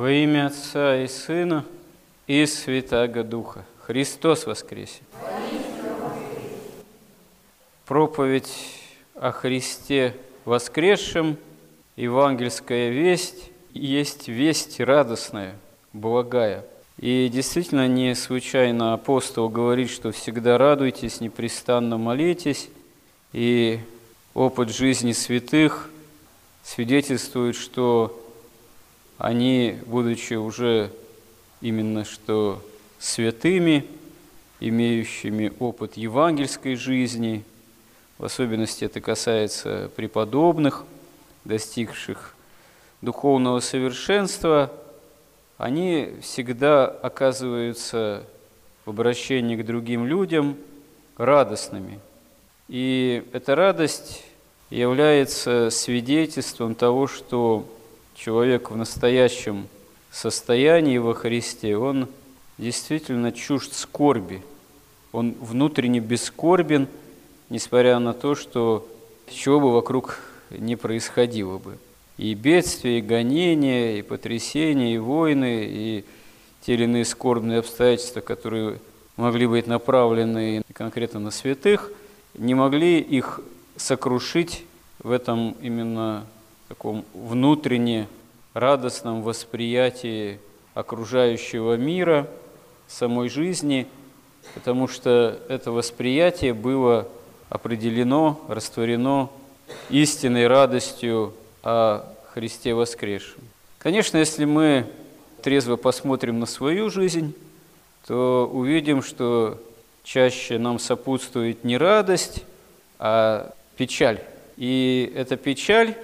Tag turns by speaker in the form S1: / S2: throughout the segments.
S1: Во имя Отца и Сына и Святаго Духа. Христос воскресе! Проповедь о Христе воскресшем, евангельская весть, есть весть радостная, благая. И действительно не случайно апостол говорит, что всегда радуйтесь, непрестанно молитесь, и опыт жизни святых свидетельствует, что они, будучи уже именно что святыми, имеющими опыт евангельской жизни, в особенности это касается преподобных, достигших духовного совершенства, они всегда оказываются в обращении к другим людям радостными. И эта радость является свидетельством того, что человек в настоящем состоянии во Христе, он действительно чужд скорби. Он внутренне бескорбен, несмотря на то, что чего бы вокруг не происходило бы. И бедствия, и гонения, и потрясения, и войны, и те или иные скорбные обстоятельства, которые могли быть направлены конкретно на святых, не могли их сокрушить в этом именно таком внутренне радостном восприятии окружающего мира, самой жизни, потому что это восприятие было определено, растворено истинной радостью о Христе воскресшем. Конечно, если мы трезво посмотрим на свою жизнь, то увидим, что чаще нам сопутствует не радость, а печаль. И эта печаль,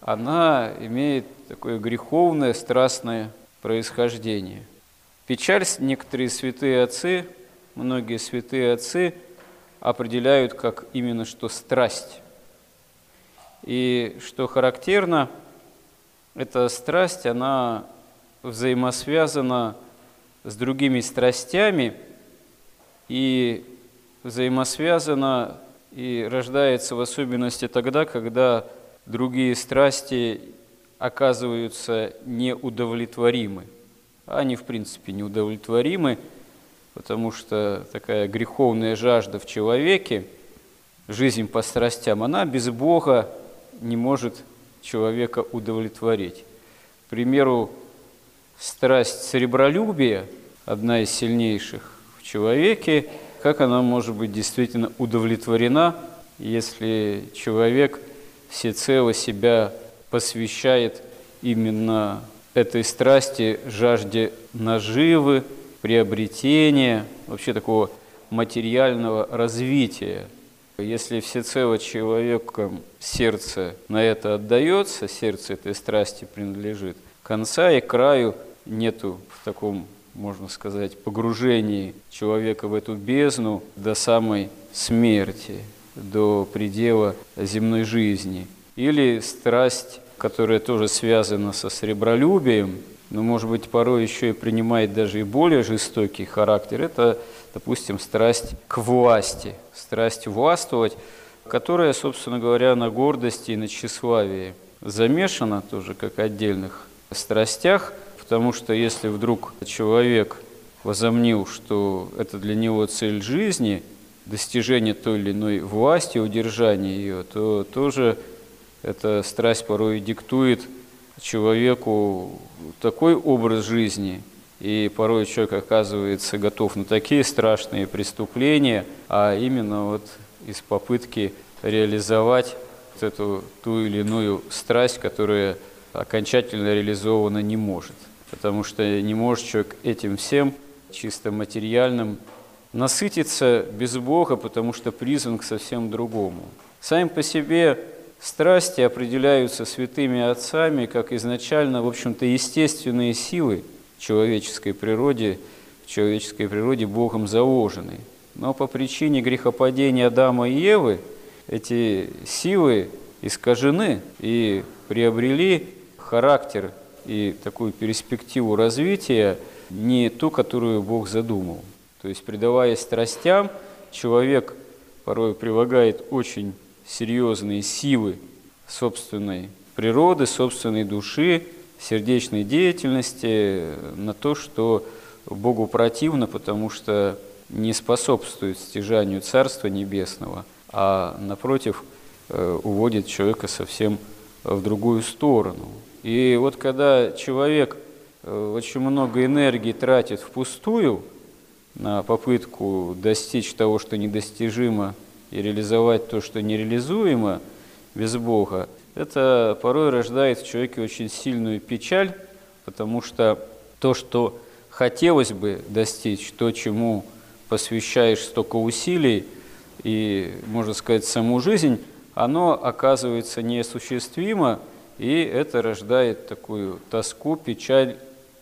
S1: она имеет такое греховное, страстное происхождение. Печаль некоторые святые отцы, многие святые отцы определяют как именно что страсть. И что характерно, эта страсть, она взаимосвязана с другими страстями и взаимосвязана и рождается в особенности тогда, когда другие страсти оказываются неудовлетворимы. Они, в принципе, неудовлетворимы, потому что такая греховная жажда в человеке, жизнь по страстям, она без Бога не может человека удовлетворить. К примеру, страсть сребролюбия, одна из сильнейших в человеке, как она может быть действительно удовлетворена, если человек всецело себя посвящает именно этой страсти, жажде наживы, приобретения, вообще такого материального развития. Если всецело человеком сердце на это отдается, сердце этой страсти принадлежит, конца и краю нету в таком, можно сказать, погружении человека в эту бездну до самой смерти, до предела земной жизни – или страсть, которая тоже связана со сребролюбием, но, может быть, порой еще и принимает даже и более жестокий характер, это, допустим, страсть к власти, страсть властвовать, которая, собственно говоря, на гордости и на тщеславии замешана тоже как отдельных страстях, потому что если вдруг человек возомнил, что это для него цель жизни, достижение той или иной власти, удержание ее, то тоже эта страсть порой диктует человеку такой образ жизни, и порой человек оказывается готов на такие страшные преступления, а именно вот из попытки реализовать вот эту ту или иную страсть, которая окончательно реализована не может. Потому что не может человек этим всем, чисто материальным, насытиться без Бога, потому что призван к совсем другому. Сами по себе Страсти определяются святыми отцами как изначально, в общем-то, естественные силы человеческой природе, в человеческой природе Богом заложены. Но по причине грехопадения Адама и Евы эти силы искажены и приобрели характер и такую перспективу развития не ту, которую Бог задумал. То есть, предаваясь страстям, человек порой прилагает очень серьезные силы собственной природы, собственной души, сердечной деятельности, на то, что Богу противно, потому что не способствует стяжанию Царства Небесного, а, напротив, э, уводит человека совсем в другую сторону. И вот когда человек э, очень много энергии тратит впустую попытку достичь того, что недостижимо, и реализовать то, что нереализуемо без Бога, это порой рождает в человеке очень сильную печаль, потому что то, что хотелось бы достичь, то, чему посвящаешь столько усилий и, можно сказать, саму жизнь, оно оказывается неосуществимо, и это рождает такую тоску, печаль,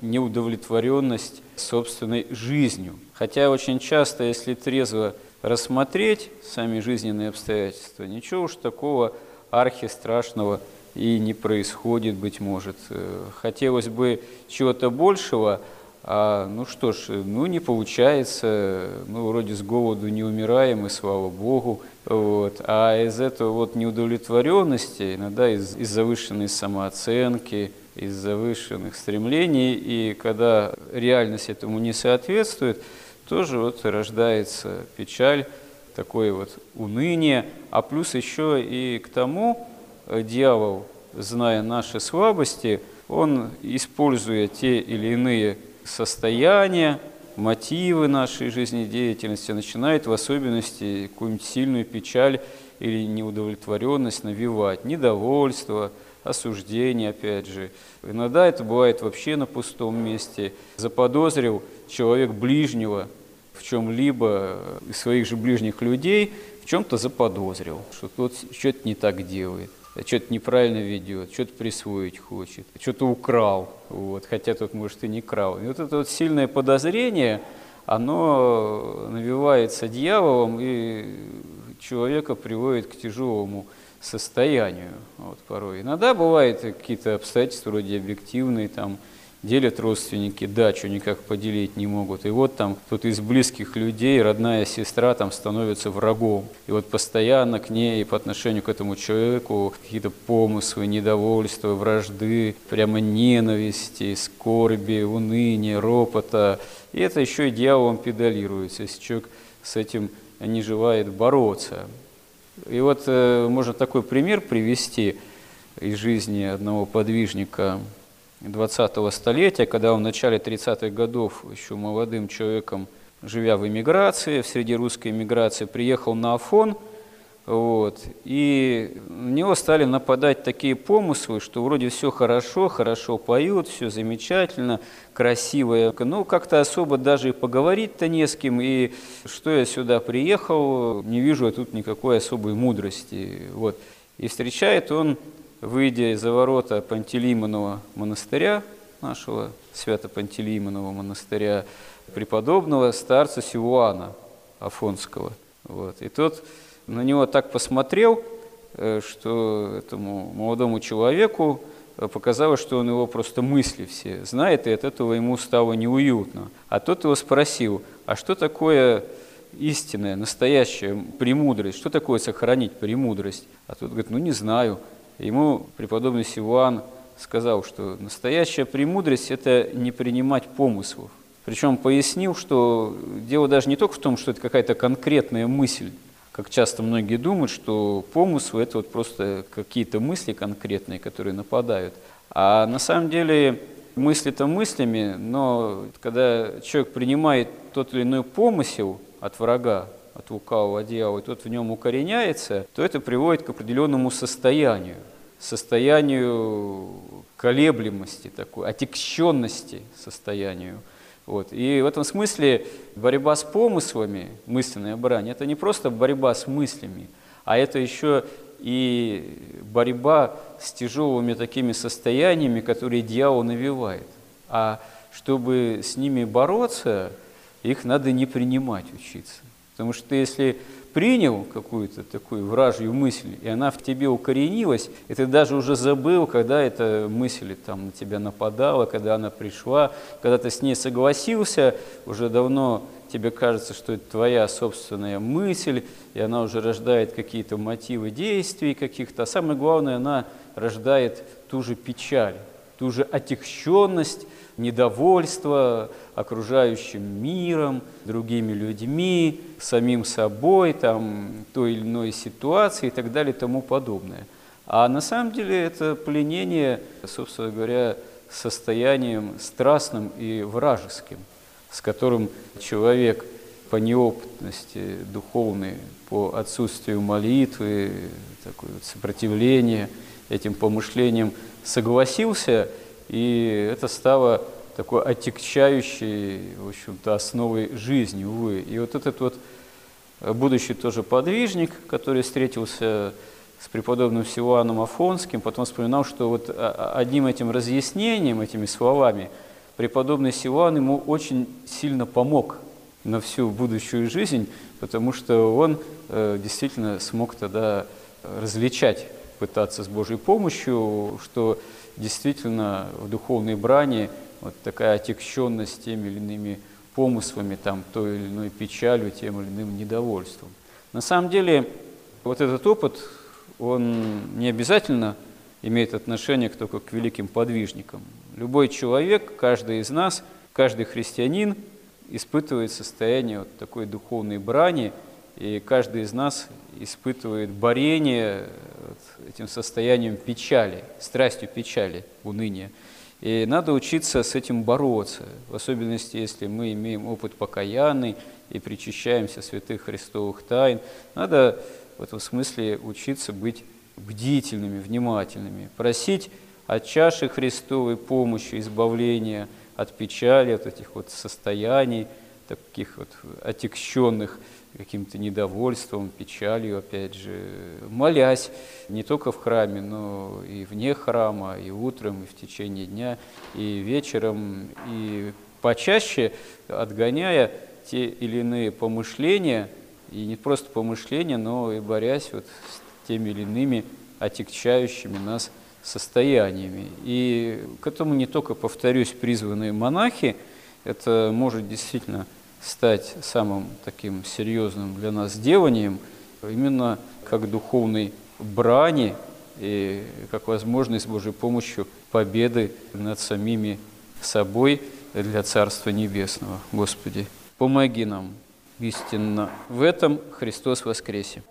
S1: неудовлетворенность собственной жизнью. Хотя очень часто, если трезво рассмотреть сами жизненные обстоятельства, ничего уж такого архистрашного и не происходит, быть может. Э, хотелось бы чего-то большего, а, ну что ж, ну не получается, мы вроде с голоду не умираем, и слава Богу. Вот. А из этого вот неудовлетворенности, иногда из, из завышенной самооценки, из завышенных стремлений, и когда реальность этому не соответствует, тоже вот рождается печаль, такое вот уныние, а плюс еще и к тому э, дьявол, зная наши слабости, он, используя те или иные состояния, мотивы нашей жизнедеятельности, начинает в особенности какую-нибудь сильную печаль или неудовлетворенность навевать, недовольство, осуждение, опять же. Иногда это бывает вообще на пустом месте. Заподозрил человек ближнего в чем-либо из своих же ближних людей, в чем-то заподозрил, что тот что-то не так делает что-то неправильно ведет, что-то присвоить хочет, что-то украл, вот, хотя тут, может, и не крал. И вот это вот сильное подозрение, оно навивается дьяволом и человека приводит к тяжелому состоянию вот, порой. Иногда бывают какие-то обстоятельства вроде объективные, там, делят родственники дачу, никак поделить не могут. И вот там кто-то из близких людей, родная сестра там становится врагом. И вот постоянно к ней по отношению к этому человеку какие-то помыслы, недовольства, вражды, прямо ненависти, скорби, уныния, ропота. И это еще и дьяволом педалируется, если человек с этим не желает бороться. И вот э, можно такой пример привести из жизни одного подвижника – 20-го столетия, когда он в начале 30-х годов еще молодым человеком, живя в эмиграции, в среди русской эмиграции, приехал на Афон, вот, и на него стали нападать такие помыслы, что вроде все хорошо, хорошо поют, все замечательно, красиво, но как-то особо даже и поговорить-то не с кем, и что я сюда приехал, не вижу я тут никакой особой мудрости. Вот. И встречает он выйдя из-за ворота Пантелеймонова монастыря, нашего Свято-Пантелеймонова монастыря, преподобного старца Силуана Афонского. Вот. И тот на него так посмотрел, э, что этому молодому человеку показалось, что он его просто мысли все знает, и от этого ему стало неуютно. А тот его спросил, а что такое истинная, настоящая премудрость? Что такое сохранить премудрость? А тот говорит, ну не знаю. Ему преподобный Сивуан сказал, что настоящая премудрость – это не принимать помыслов. Причем пояснил, что дело даже не только в том, что это какая-то конкретная мысль, как часто многие думают, что помыслы – это вот просто какие-то мысли конкретные, которые нападают. А на самом деле мысли-то мыслями, но когда человек принимает тот или иной помысел от врага, от лукавого дьявола, и тот в нем укореняется, то это приводит к определенному состоянию, состоянию колеблемости такой, отекщенности состоянию. Вот. И в этом смысле борьба с помыслами, мысленная брань, это не просто борьба с мыслями, а это еще и борьба с тяжелыми такими состояниями, которые дьявол навевает. А чтобы с ними бороться, их надо не принимать, учиться. Потому что если принял какую-то такую вражью мысль, и она в тебе укоренилась, и ты даже уже забыл, когда эта мысль там на тебя нападала, когда она пришла, когда ты с ней согласился, уже давно тебе кажется, что это твоя собственная мысль, и она уже рождает какие-то мотивы действий каких-то, а самое главное, она рождает ту же печаль, ту же отягченность, недовольство окружающим миром, другими людьми, самим собой, там, той или иной ситуации и так далее и тому подобное. А на самом деле это пленение, собственно говоря, состоянием страстным и вражеским, с которым человек по неопытности духовной, по отсутствию молитвы, такое вот сопротивление этим помышлениям согласился, и это стало такой отягчающей, в общем-то, основой жизни, увы. И вот этот вот будущий тоже подвижник, который встретился с преподобным Силуаном Афонским, потом вспоминал, что вот одним этим разъяснением, этими словами, преподобный Силуан ему очень сильно помог на всю будущую жизнь, потому что он э, действительно смог тогда различать, пытаться с Божьей помощью, что действительно в духовной брани вот такая отягченность теми или иными помыслами, там, той или иной печалью, тем или иным недовольством. На самом деле, вот этот опыт он не обязательно имеет отношение только к великим подвижникам. Любой человек, каждый из нас, каждый христианин испытывает состояние вот такой духовной брани, и каждый из нас испытывает борение вот этим состоянием печали, страстью печали, уныния. И надо учиться с этим бороться, в особенности, если мы имеем опыт покаянный и причащаемся святых христовых тайн. Надо в этом смысле учиться быть бдительными, внимательными, просить от чаши Христовой помощи, избавления от печали, от этих вот состояний, таких вот отягченных каким-то недовольством, печалью, опять же, молясь не только в храме, но и вне храма, и утром, и в течение дня, и вечером, и почаще отгоняя те или иные помышления – и не просто помышления, но и борясь вот с теми или иными отягчающими нас состояниями. И к этому не только, повторюсь, призванные монахи, это может действительно стать самым таким серьезным для нас деланием, именно как духовной брани и как возможность с Божьей помощью победы над самими собой для Царства Небесного. Господи, помоги нам истинно. В этом Христос воскресе.